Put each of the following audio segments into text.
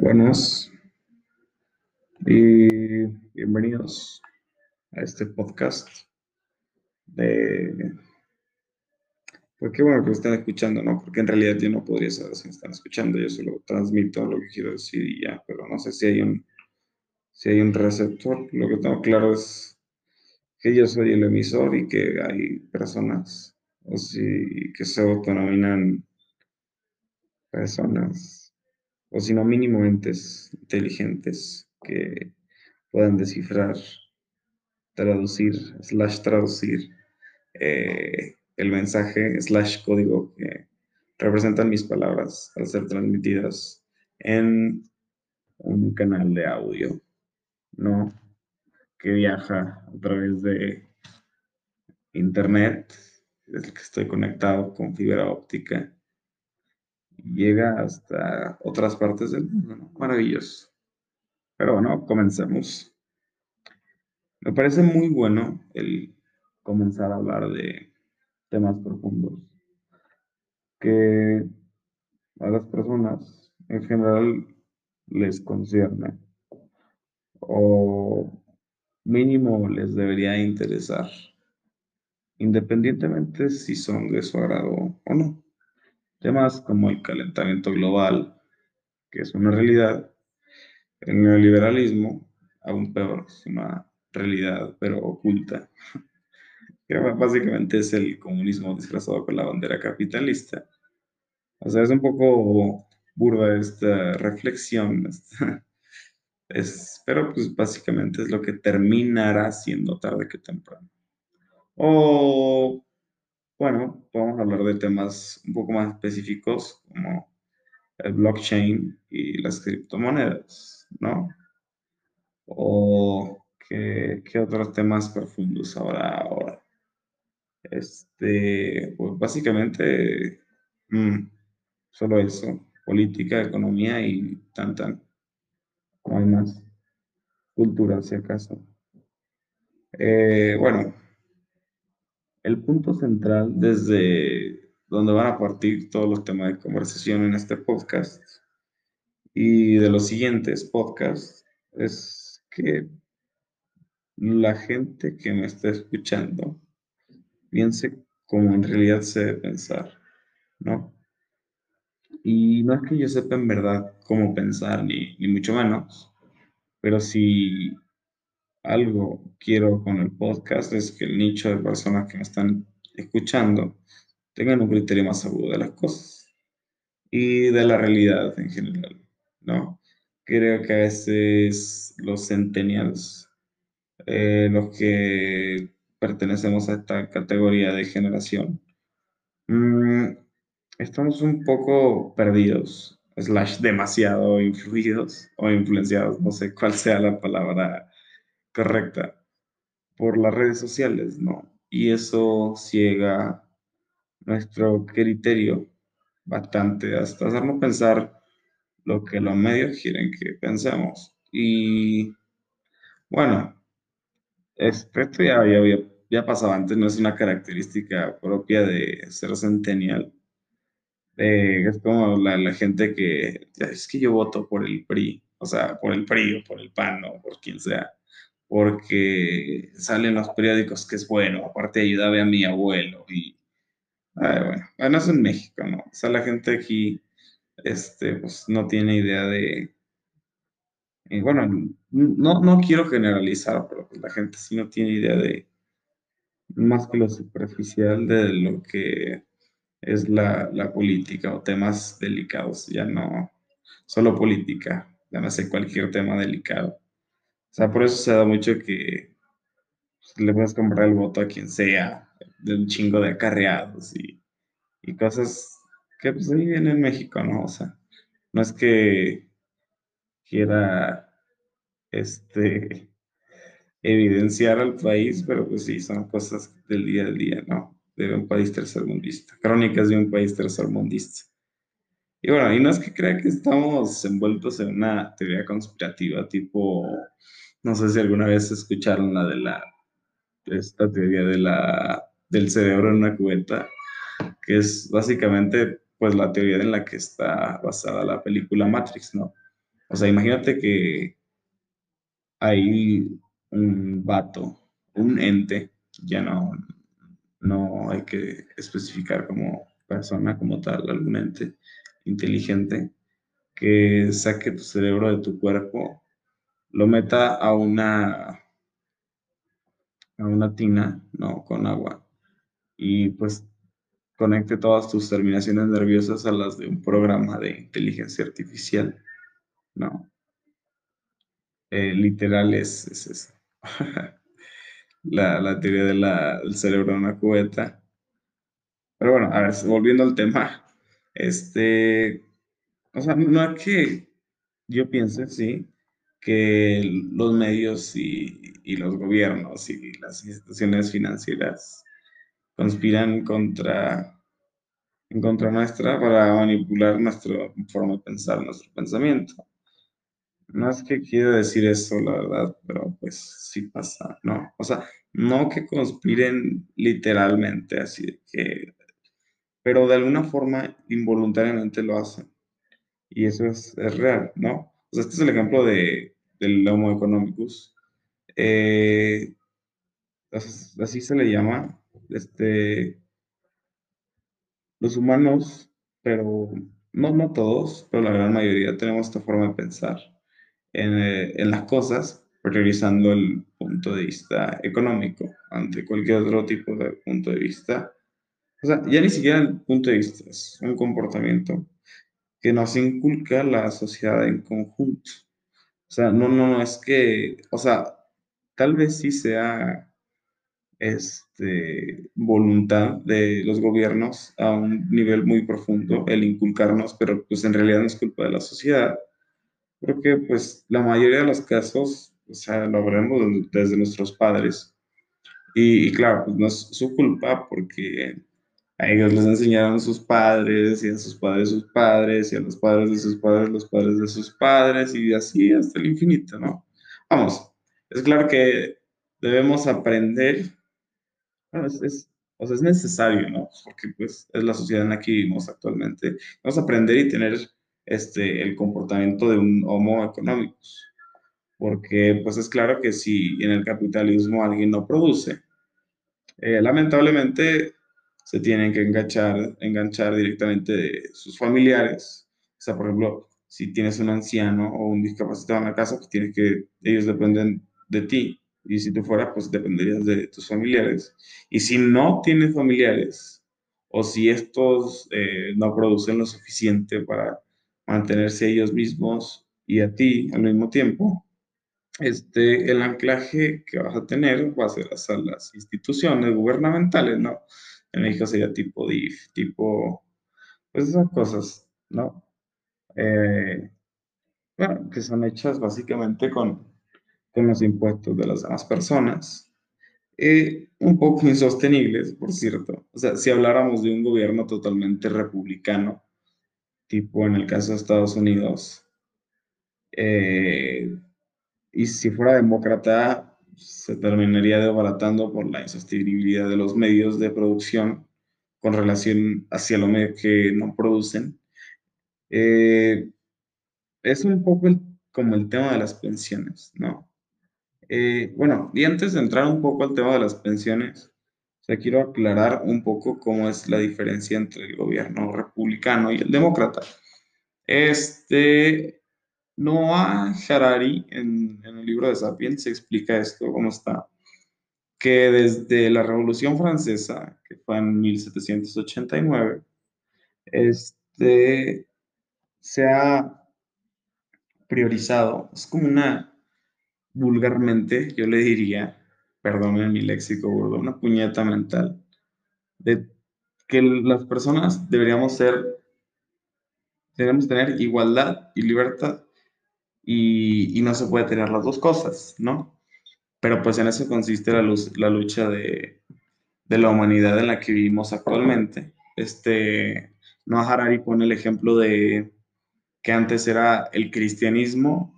Buenos y bienvenidos a este podcast de... Pues qué bueno que lo están escuchando, ¿no? Porque en realidad yo no podría saber si me están escuchando, yo solo transmito lo que quiero decir y ya, pero no sé si hay un, si hay un receptor. Lo que tengo claro es que yo soy el emisor y que hay personas o si, que se autonominan personas, o si no mínimo entes inteligentes que puedan descifrar, traducir, slash traducir eh, el mensaje, slash código que representan mis palabras al ser transmitidas en un canal de audio, ¿no? Que viaja a través de internet, desde que estoy conectado con fibra óptica llega hasta otras partes del mundo, Maravilloso. Pero bueno, comencemos. Me parece muy bueno el comenzar a hablar de temas profundos que a las personas en general les concierne o mínimo les debería interesar, independientemente si son de su agrado o no. Temas como el calentamiento global, que es una realidad, el neoliberalismo, aún peor, es una realidad, pero oculta, que básicamente es el comunismo disfrazado con la bandera capitalista. O sea, es un poco burda esta reflexión, es, pero pues básicamente es lo que terminará siendo tarde que temprano. O bueno, podemos hablar de temas un poco más específicos como el blockchain y las criptomonedas, ¿no? O qué, otros temas profundos habrá ahora. Este, pues básicamente, mm, solo eso, política, economía y tan tan. No hay más. Cultura, si acaso. Eh, bueno, el punto central desde donde van a partir todos los temas de conversación en este podcast y de los siguientes podcasts es que la gente que me está escuchando piense como en realidad se debe pensar, ¿no? Y no es que yo sepa en verdad cómo pensar, ni, ni mucho menos, pero si algo quiero con el podcast es que el nicho de personas que me están escuchando tengan un criterio más agudo de las cosas y de la realidad en general, ¿no? Creo que a veces los centennials, eh, los que pertenecemos a esta categoría de generación, mm, estamos un poco perdidos, slash demasiado influidos o influenciados, no sé cuál sea la palabra correcta por las redes sociales, ¿no? Y eso ciega nuestro criterio bastante hasta hacernos pensar lo que los medios quieren que pensemos. Y bueno, esto ya, ya, ya pasaba antes, no es una característica propia de ser centennial. es como la, la, gente que es que yo voto por el PRI, o sea, por el PRI o por el PAN o por quien sea porque salen los periódicos que es bueno, aparte ayudaba a mi abuelo y bueno, bueno, es en México, ¿no? O sea, la gente aquí, este, pues no tiene idea de, bueno, no, no quiero generalizar, pero pues, la gente sí no tiene idea de, más que lo superficial de lo que es la, la política o temas delicados, ya no solo política, ya no sé cualquier tema delicado. O sea, por eso se da mucho que pues, le puedes comprar el voto a quien sea, de un chingo de acarreados y, y cosas que pues ahí viene en México, ¿no? O sea, no es que quiera este evidenciar al país, pero pues sí, son cosas del día a día, ¿no? De un país tercermundista, crónicas de un país tercermundista. Y bueno, y no es que crea que estamos envueltos en una teoría conspirativa tipo no sé si alguna vez escucharon la de la, esta teoría de la, del cerebro en una cubeta, que es básicamente pues la teoría en la que está basada la película Matrix, ¿no? O sea, imagínate que hay un vato, un ente, ya no, no hay que especificar como persona, como tal, algún ente inteligente, que saque tu cerebro de tu cuerpo, lo meta a una, a una tina, ¿no? Con agua. Y pues conecte todas tus terminaciones nerviosas a las de un programa de inteligencia artificial, ¿no? Eh, literal es, eso. la, teoría del cerebro en una cubeta. Pero bueno, a ver, volviendo al tema, este, o sea, no es que yo piense, sí, que los medios y, y los gobiernos y las instituciones financieras conspiran contra, en contra nuestra para manipular nuestra forma de pensar, nuestro pensamiento. No es que quiero decir eso, la verdad, pero pues sí pasa, ¿no? O sea, no que conspiren literalmente, así que, pero de alguna forma involuntariamente lo hacen. Y eso es, real, ¿no? O sea, este es el ejemplo de, del Homo economicus. Eh, así se le llama, este, los humanos, pero no, no todos, pero la gran mayoría tenemos esta forma de pensar eh, en, las cosas, priorizando el punto de vista económico ante cualquier otro tipo de punto de vista. O sea, ya ni siquiera el punto de vista, es un comportamiento que nos inculca la sociedad en conjunto. O sea, no, no, no, es que, o sea, tal vez sí sea este, voluntad de los gobiernos a un nivel muy profundo el inculcarnos, pero pues en realidad no es culpa de la sociedad. Creo que pues la mayoría de los casos, o sea, lo veremos desde nuestros padres. Y, claro, pues no es su culpa porque a ellos les enseñaron sus padres y a sus padres sus padres y a los padres de sus padres los padres de sus padres y así hasta el infinito, ¿no? Vamos, es claro que debemos aprender, bueno, es, o sea, es necesario, ¿no? Porque pues es la sociedad en la que vivimos actualmente. Vamos a aprender y tener este, el comportamiento de un homo economicus. Porque pues es claro que si en el capitalismo alguien no produce, eh, lamentablemente se tienen que enganchar, enganchar directamente de sus familiares. O sea, por ejemplo, si tienes un anciano o un discapacitado en la casa, pues tienes que, ellos dependen de ti. Y si tú fueras, pues dependerías de tus familiares. Y si no tienes familiares, o si estos eh, no producen lo suficiente para mantenerse ellos mismos y a ti al mismo tiempo, este, el anclaje que vas a tener va a ser hasta las instituciones gubernamentales, ¿no? En México sería tipo DIF, tipo, pues esas cosas, ¿no? Eh, bueno, que son hechas básicamente con, con los impuestos de las demás personas. Eh, un poco insostenibles, por cierto. O sea, si habláramos de un gobierno totalmente republicano, tipo en el caso de Estados Unidos. Eh, y si fuera demócrata, se terminaría desbaratando por la insostenibilidad de los medios de producción con relación hacia los medios que no producen. Eh, es un poco como el tema de las pensiones, ¿no? Eh, bueno, y antes de entrar un poco al tema de las pensiones, quiero aclarar un poco cómo es la diferencia entre el gobierno republicano y el demócrata. Este, Noah Harari, en, en el libro de Sapiens, explica esto, cómo está, que desde la Revolución Francesa, que fue en 1789, este, se ha priorizado, es como una, vulgarmente, yo le diría, perdón mi léxico burdo, una puñeta mental, de que las personas deberíamos ser, deberíamos tener igualdad y libertad, y, no se puede tener las dos cosas, ¿no? Pero pues en eso consiste la, la lucha de, de, la humanidad en la que vivimos actualmente. Este, Noah Harari pone el ejemplo de que antes era el cristianismo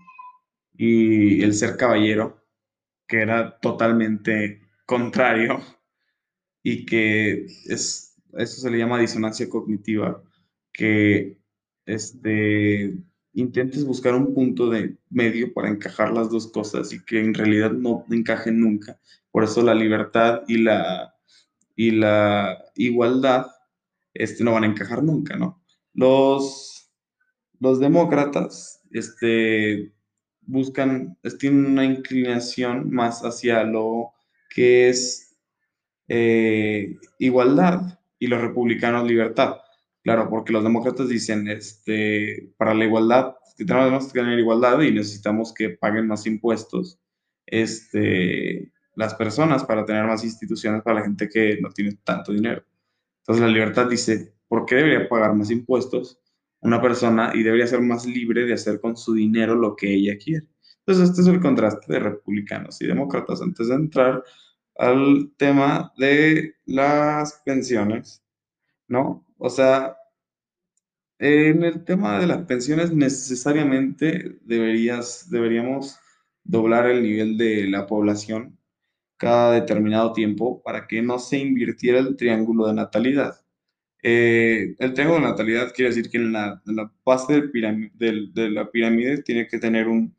y el ser caballero, que era totalmente contrario y que es, eso se le llama disonancia cognitiva, que este, intentes buscar un punto de medio para encajar las dos cosas y que en realidad no encajen nunca. Por eso la libertad y la, y la igualdad este, no van a encajar nunca, ¿no? Los, los demócratas este, buscan, tienen una inclinación más hacia lo que es eh, igualdad y los republicanos libertad. Claro, porque los demócratas dicen, este, para la igualdad, tenemos que tener igualdad y necesitamos que paguen más impuestos este, las personas para tener más instituciones para la gente que no tiene tanto dinero. Entonces la libertad dice, ¿por qué debería pagar más impuestos una persona y debería ser más libre de hacer con su dinero lo que ella quiere? Entonces este es el contraste de republicanos y demócratas. Antes de entrar al tema de las pensiones, ¿no? O sea, en el tema de las pensiones necesariamente deberías, deberíamos doblar el nivel de la población cada determinado tiempo para que no se invirtiera el triángulo de natalidad. Eh, el triángulo de natalidad quiere decir que en la, base de la pirámide tiene que tener un...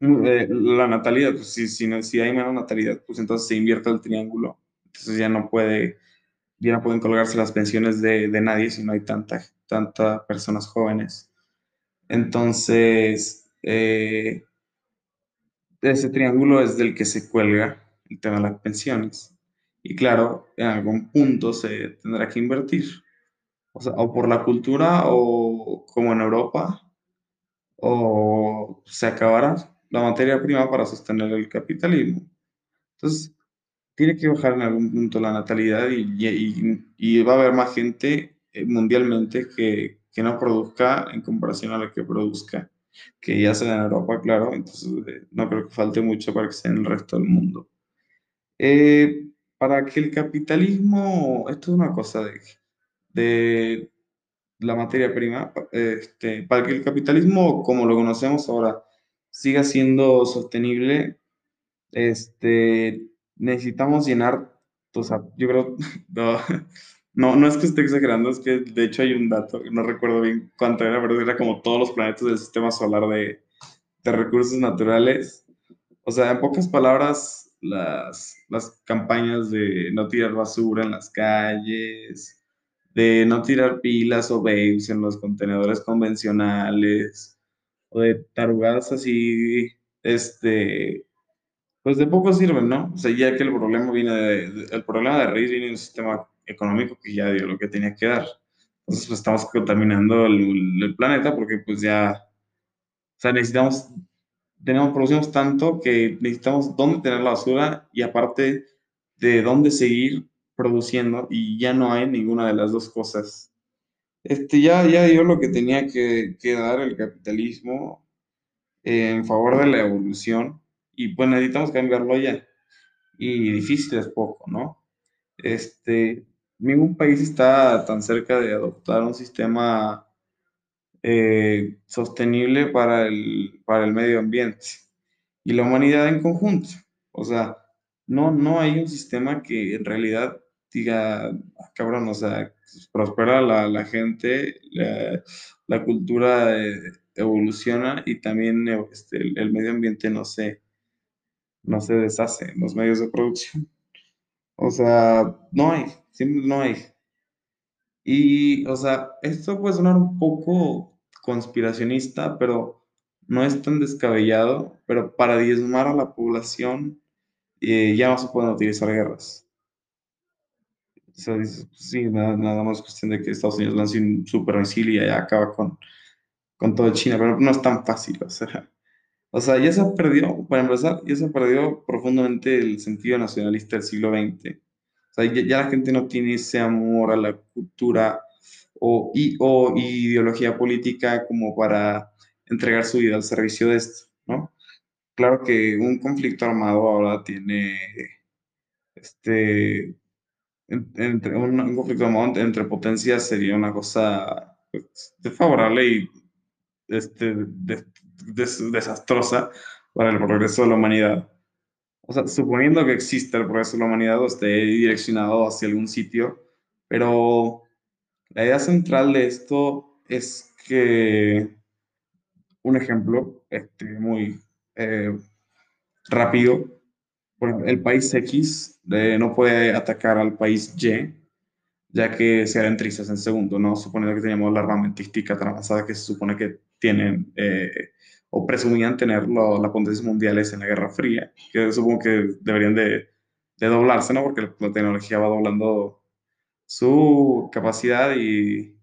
Eh, la natalidad, pues si, si, si hay menos natalidad, pues entonces se invierte el triángulo. Entonces ya no puede ya no pueden colgarse las pensiones de, nadie si no hay tantas tanta personas jóvenes. Entonces, eh, ese triángulo es del que se cuelga el tema de las pensiones. Y claro, en algún punto se tendrá que invertir. O sea, o por la cultura o como en Europa, o se acabará la materia prima para sostener el capitalismo. Entonces, tiene que bajar en algún punto la natalidad y, va a haber más gente eh, mundialmente que, no produzca en comparación a lo que produzca, que ya sea en Europa, claro, entonces eh, no creo que falte mucho para que sea en el resto del mundo. Eh, para que el capitalismo, esto es una cosa de, de la materia prima, este, para que el capitalismo como lo conocemos ahora siga siendo sostenible, este, necesitamos llenar, o sea, yo creo, no, no, es que esté exagerando, es que de hecho hay un dato, no recuerdo bien cuánto era, pero era como todos los planetas del sistema solar de, de recursos naturales. O sea, en pocas palabras, las, las campañas de no tirar basura en las calles, de no tirar pilas o babes en los contenedores convencionales, o de tarugadas así, este, pues de poco sirven, ¿no? O sea, ya que el problema viene de, el problema de raíz viene de un sistema económico que ya dio lo que tenía que dar. Entonces, pues estamos contaminando el, planeta porque pues ya, o sea, necesitamos, tenemos, producimos tanto que necesitamos dónde tener la basura y aparte de dónde seguir produciendo y ya no hay ninguna de las dos cosas. Este, ya, ya dio lo que tenía que, que dar el capitalismo en favor de la evolución y pues necesitamos cambiarlo ya. Y difícil es poco, ¿no? Este, ningún país está tan cerca de adoptar un sistema eh, sostenible para el, para el medio ambiente y la humanidad en conjunto. O sea, no, no hay un sistema que en realidad diga, ah, cabrón, o sea, prospera la, la gente, la, la cultura eh, evoluciona y también este, el, el, medio ambiente no se, no se deshace en los medios de producción. O sea, no hay, siempre no hay. Y, o sea, esto puede sonar un poco conspiracionista, pero no es tan descabellado, pero para diezmar a la población eh, ya no se pueden utilizar guerras. O sea, sí, nada, nada, más cuestión de que Estados Unidos lance un super misil y ya acaba con, con todo China, pero no es tan fácil, o sea, o sea, ya se perdió, para empezar, ya se perdió profundamente el sentido nacionalista del siglo XX. O sea, ya, la gente no tiene ese amor a la cultura o, y, o ideología política como para entregar su vida al servicio de esto, ¿no? Claro que un conflicto armado ahora tiene, este, entre, un, conflicto armado entre potencias sería una cosa pues, desfavorable y este, desastrosa para el progreso de la humanidad. O sea, suponiendo que existe el progreso de la humanidad o esté direccionado hacia algún sitio, pero la idea central de esto es que un ejemplo este, muy eh, rápido. Bueno, el país X no puede atacar al país Y, ya que se harán trizas en segundo, ¿no? Suponiendo que teníamos la armamentística tan avanzada que se supone que tienen eh, o presumían tener las potencias mundiales en la Guerra Fría, que supongo que deberían de, de doblarse, ¿no? Porque la tecnología va doblando su capacidad y,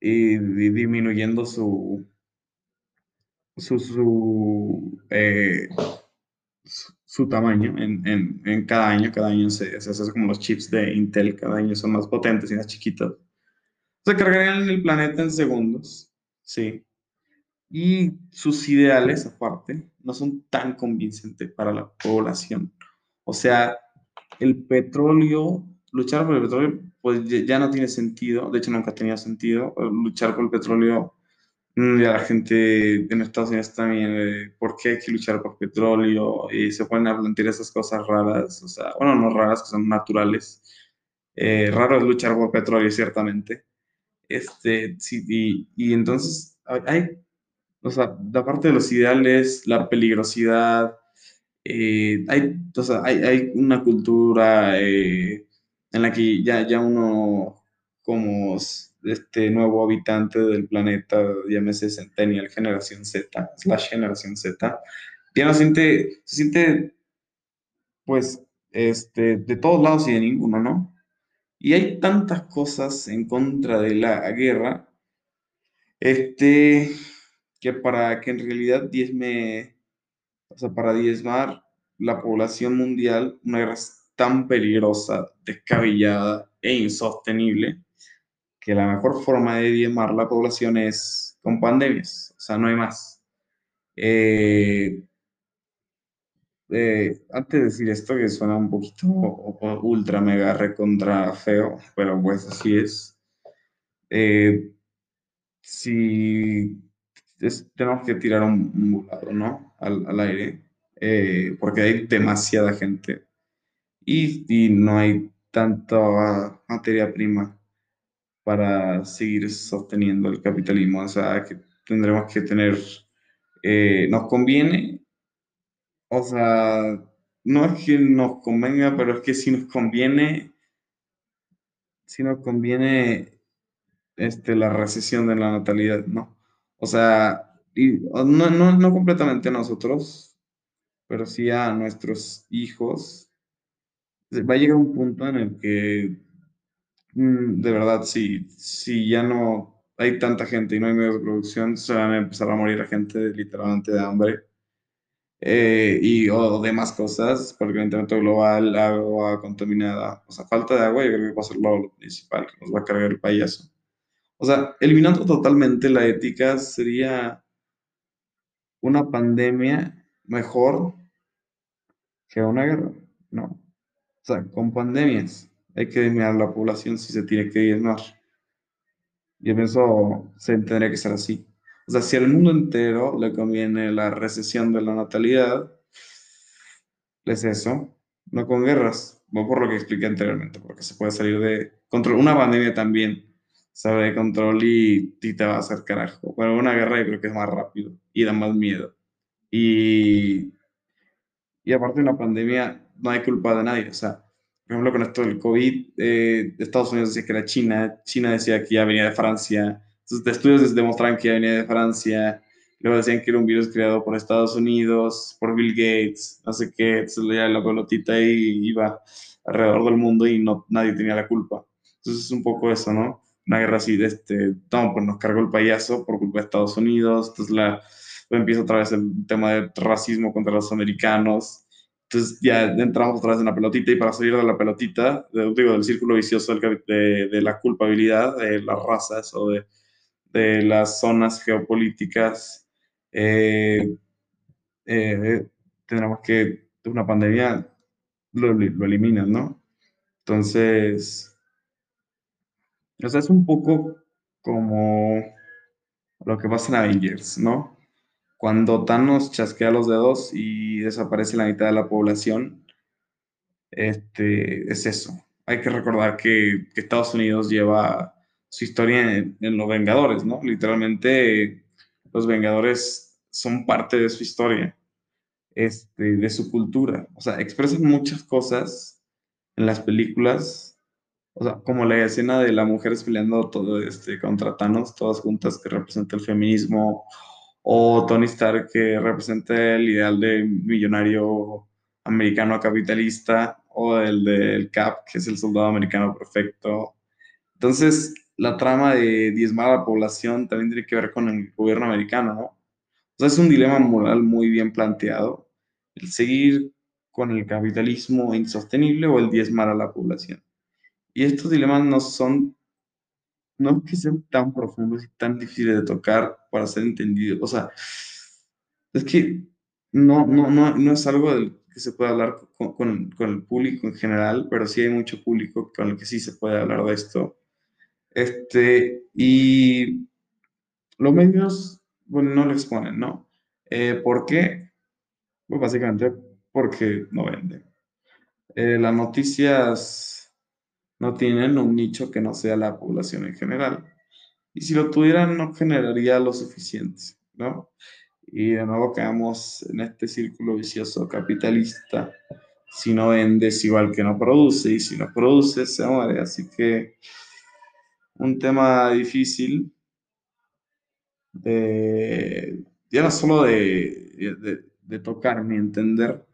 y, disminuyendo su, su, eh, su tamaño en, en, en, cada año. Cada año se, se, hace como los chips de Intel, cada año son más potentes y más chiquitos. Se cargarían el planeta en segundos, sí. Y sus ideales, aparte, no son tan convincentes para la población. O sea, el petróleo, luchar por el petróleo, pues ya no tiene sentido. De hecho, nunca tenía sentido. Luchar por el petróleo, mm, ya la gente en Estados Unidos también, eh, ¿por qué hay que luchar por petróleo? Y se ponen a plantear esas cosas raras. O sea, bueno, no raras, que son naturales. Eh, raro es luchar por petróleo, ciertamente. Este, sí, y, y entonces hay o sea, la parte de los ideales, la peligrosidad, eh, hay, o sea, hay, hay, una cultura en la que ya, ya uno, como este nuevo habitante del planeta, llámese Centennial, generación Z, slash generación Z, ya no siente, se siente, pues, este, de todos lados y de ninguno, ¿no? Y hay tantas cosas en contra de la guerra, este, que para que en realidad diezme, o sea, para diezmar la población mundial, una guerra tan peligrosa, descabellada e insostenible, que la mejor forma de diezmar la población es con pandemias, o sea, no hay más. Eh, eh, antes de decir esto, que suena un poquito ultra mega recontra feo, pero pues así es. Eh, si tenemos que tirar un, volado, ¿no? Al, al aire, eh, porque hay demasiada gente y, y, no hay tanta materia prima para seguir sosteniendo el capitalismo. O sea, que tendremos que tener, eh, nos conviene, o sea, no es que nos convenga, pero es que si nos conviene, si nos conviene este, la recesión de la natalidad, ¿no? O sea, no, no, no completamente a nosotros, pero sí a nuestros hijos. Va a llegar un punto en el que, de verdad, si, ya no hay tanta gente y no hay medios de producción, se van a empezar a morir la gente literalmente de hambre. Eh, y o demás cosas, por el calentamiento global, agua contaminada, o sea, falta de agua, yo creo que va a ser lo principal que nos va a cargar el payaso. O sea, eliminando totalmente la ética sería una pandemia mejor que una guerra, ¿no? O sea, con pandemias hay que disminuir la población si se tiene que diezmar. Yo pienso se tendría que ser así. O sea, si al mundo entero le conviene la recesión de la natalidad, es eso, no con guerras, no por lo que expliqué anteriormente, porque se puede salir de control. Una pandemia también sabe de control y, te va a hacer carajo. Bueno, una guerra yo creo que es más rápido y da más miedo. Y, y aparte de una pandemia, no hay culpa de nadie. O sea, por ejemplo, con esto del COVID, eh, Estados Unidos decía que era China, China decía que ya venía de Francia. Entonces, estudios demostraban que ya venía de Francia. Luego decían que era un virus creado por Estados Unidos, por Bill Gates, no sé qué. Entonces, ya la pelotita y iba alrededor del mundo y no, nadie tenía la culpa. Entonces, es un poco eso, ¿no? una guerra así de este, no, pues nos cargó el payaso por culpa de Estados Unidos, entonces la, pues empieza otra vez el tema de racismo contra los americanos, entonces ya entramos otra vez en la pelotita y para salir de la pelotita, digo, del círculo vicioso de, de, la culpabilidad de las razas o de, de las zonas geopolíticas, eh, eh, tendremos que una pandemia lo, lo eliminan, ¿no? Entonces, o sea, es un poco como lo que pasa en Avengers, ¿no? Cuando Thanos chasquea los dedos y desaparece la mitad de la población, este, es eso. Hay que recordar que, Estados Unidos lleva su historia en, los Vengadores, ¿no? Literalmente, los Vengadores son parte de su historia, este, de su cultura. O sea, expresan muchas cosas en las películas, o sea, como la escena de la mujer peleando todo este, contra Thanos, todas juntas, que representa el feminismo, o Tony Stark, que representa el ideal de millonario americano capitalista, o el del Cap, que es el soldado americano perfecto. Entonces, la trama de diezmar a la población también tiene que ver con el gobierno americano, ¿no? O sea, es un dilema moral muy bien planteado, el seguir con el capitalismo insostenible o el diezmar a la población. Y estos dilemas no son, no que sean tan profundos y tan difíciles de tocar para ser entendidos. O sea, es que no, no, no, no es algo del que se puede hablar con, con, con, el público en general, pero sí hay mucho público con el que sí se puede hablar de esto. Este, y los medios, bueno, no lo exponen, ¿no? Eh, ¿Por qué? Pues básicamente porque no venden. Eh, las noticias no tienen un nicho que no sea la población en general. Y si lo tuvieran, no generaría lo suficiente, ¿no? Y de nuevo quedamos en este círculo vicioso capitalista. Si no vendes, igual que no produce, y si no produce, se muere. Así que un tema difícil, de, ya no solo de, de, tocar ni entender,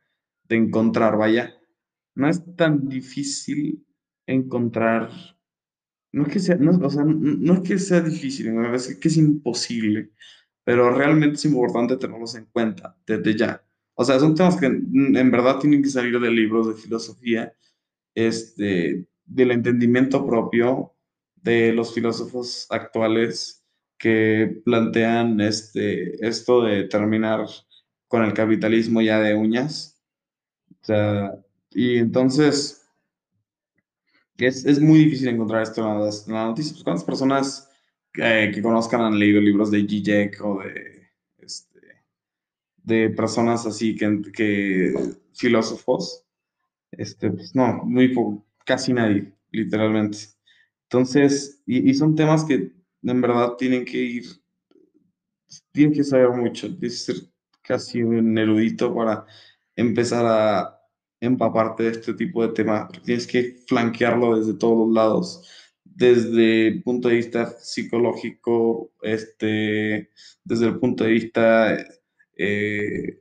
de encontrar, vaya, no es tan difícil encontrar, no es que sea, no, o sea, no es que sea difícil, es que es imposible, pero realmente es importante tenerlos en cuenta desde ya. O sea, son temas que en verdad tienen que salir de libros de filosofía, este, del entendimiento propio de los filósofos actuales que plantean este, esto de terminar con el capitalismo ya de uñas. Y entonces es, es muy difícil encontrar esto en las, noticias. Pues, ¿Cuántas personas eh, que conozcan han leído libros de Zizek o de, este, de personas así que, que filósofos? Este, pues no, muy poco, casi nadie, literalmente. Entonces, y, son temas que en verdad tienen que ir, tienen que saber mucho, tienes que ser casi un erudito para empezar a empaparte de este tipo de temas, tienes que flanquearlo desde todos los lados, desde el punto de vista psicológico, este, desde el punto de vista eh,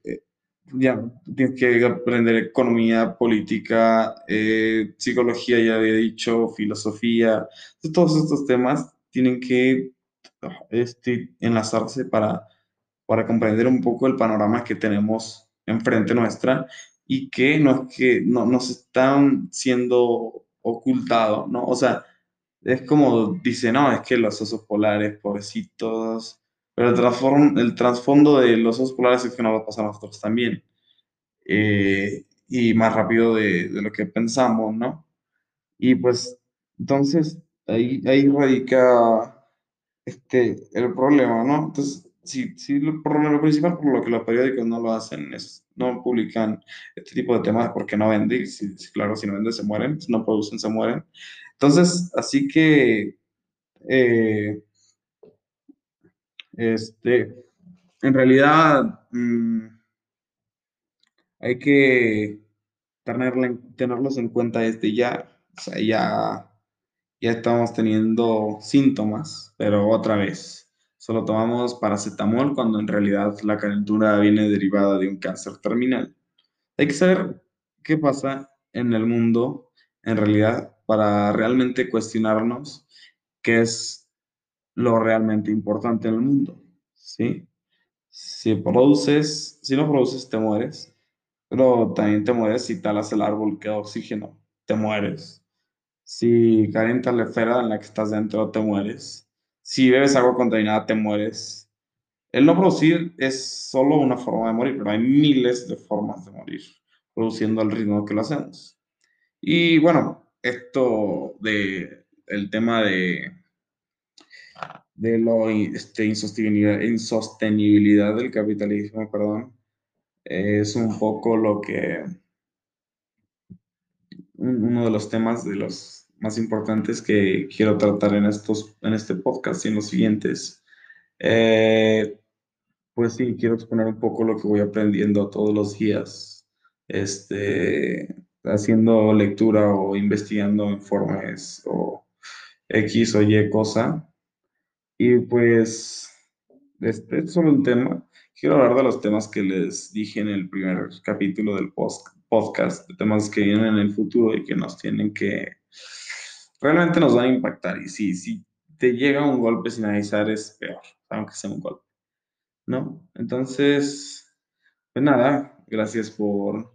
ya tienes que aprender economía, política, eh, psicología, ya había dicho, filosofía, todos estos temas tienen que este, enlazarse para, para comprender un poco el panorama que tenemos enfrente nuestra y que no es que no, nos están siendo ocultados, ¿no? O sea, es como dice, no, es que los osos polares, pobrecitos, pero el, el trasfondo de los osos polares es que nos va a pasar a nosotros también. Eh, y más rápido de, de, lo que pensamos, ¿no? Y pues, entonces, ahí, ahí radica este, el problema, ¿no? Entonces, sí, sí, el problema principal por lo que los periódicos no lo hacen es, no publican este tipo de temas porque no venden, si, claro, si no venden se mueren, si no producen se mueren. Entonces, así que, eh, este, en realidad, mmm, hay que tenerlos en cuenta desde ya. O sea, ya, ya estamos teniendo síntomas, pero otra vez, solo tomamos paracetamol cuando en realidad la calentura viene derivada de un cáncer terminal. Hay que saber qué pasa en el mundo en realidad para realmente cuestionarnos qué es lo realmente importante en el mundo, ¿sí? Si produces, si no produces, te mueres. Pero también te mueres si talas el árbol que da oxígeno, te mueres. Si calientas la esfera en la que estás dentro, te mueres. Si bebes agua contaminada, te mueres. El no producir es solo una forma de morir, pero hay miles de formas de morir, produciendo al ritmo que lo hacemos. Y bueno, esto de el tema de de lo este, insostenibilidad, insostenibilidad del capitalismo, perdón, es un poco lo que uno de los temas de los más importantes que quiero tratar en estos en este podcast y en los siguientes. Eh, pues sí, quiero exponer un poco lo que voy aprendiendo todos los días, este, haciendo lectura o investigando informes o X o Y cosa. Y pues, este es solo un tema. Quiero hablar de los temas que les dije en el primer capítulo del podcast, de temas que vienen en el futuro y que nos tienen que, realmente nos van a impactar. Y si, si te llega un golpe sin avisar es peor, aunque sea un golpe. ¿no? Entonces, pues nada, gracias por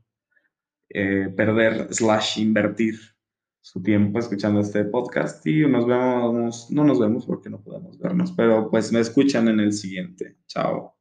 eh, perder slash invertir su tiempo escuchando este podcast y nos vemos, no nos vemos porque no podemos vernos, pero pues me escuchan en el siguiente. Chao.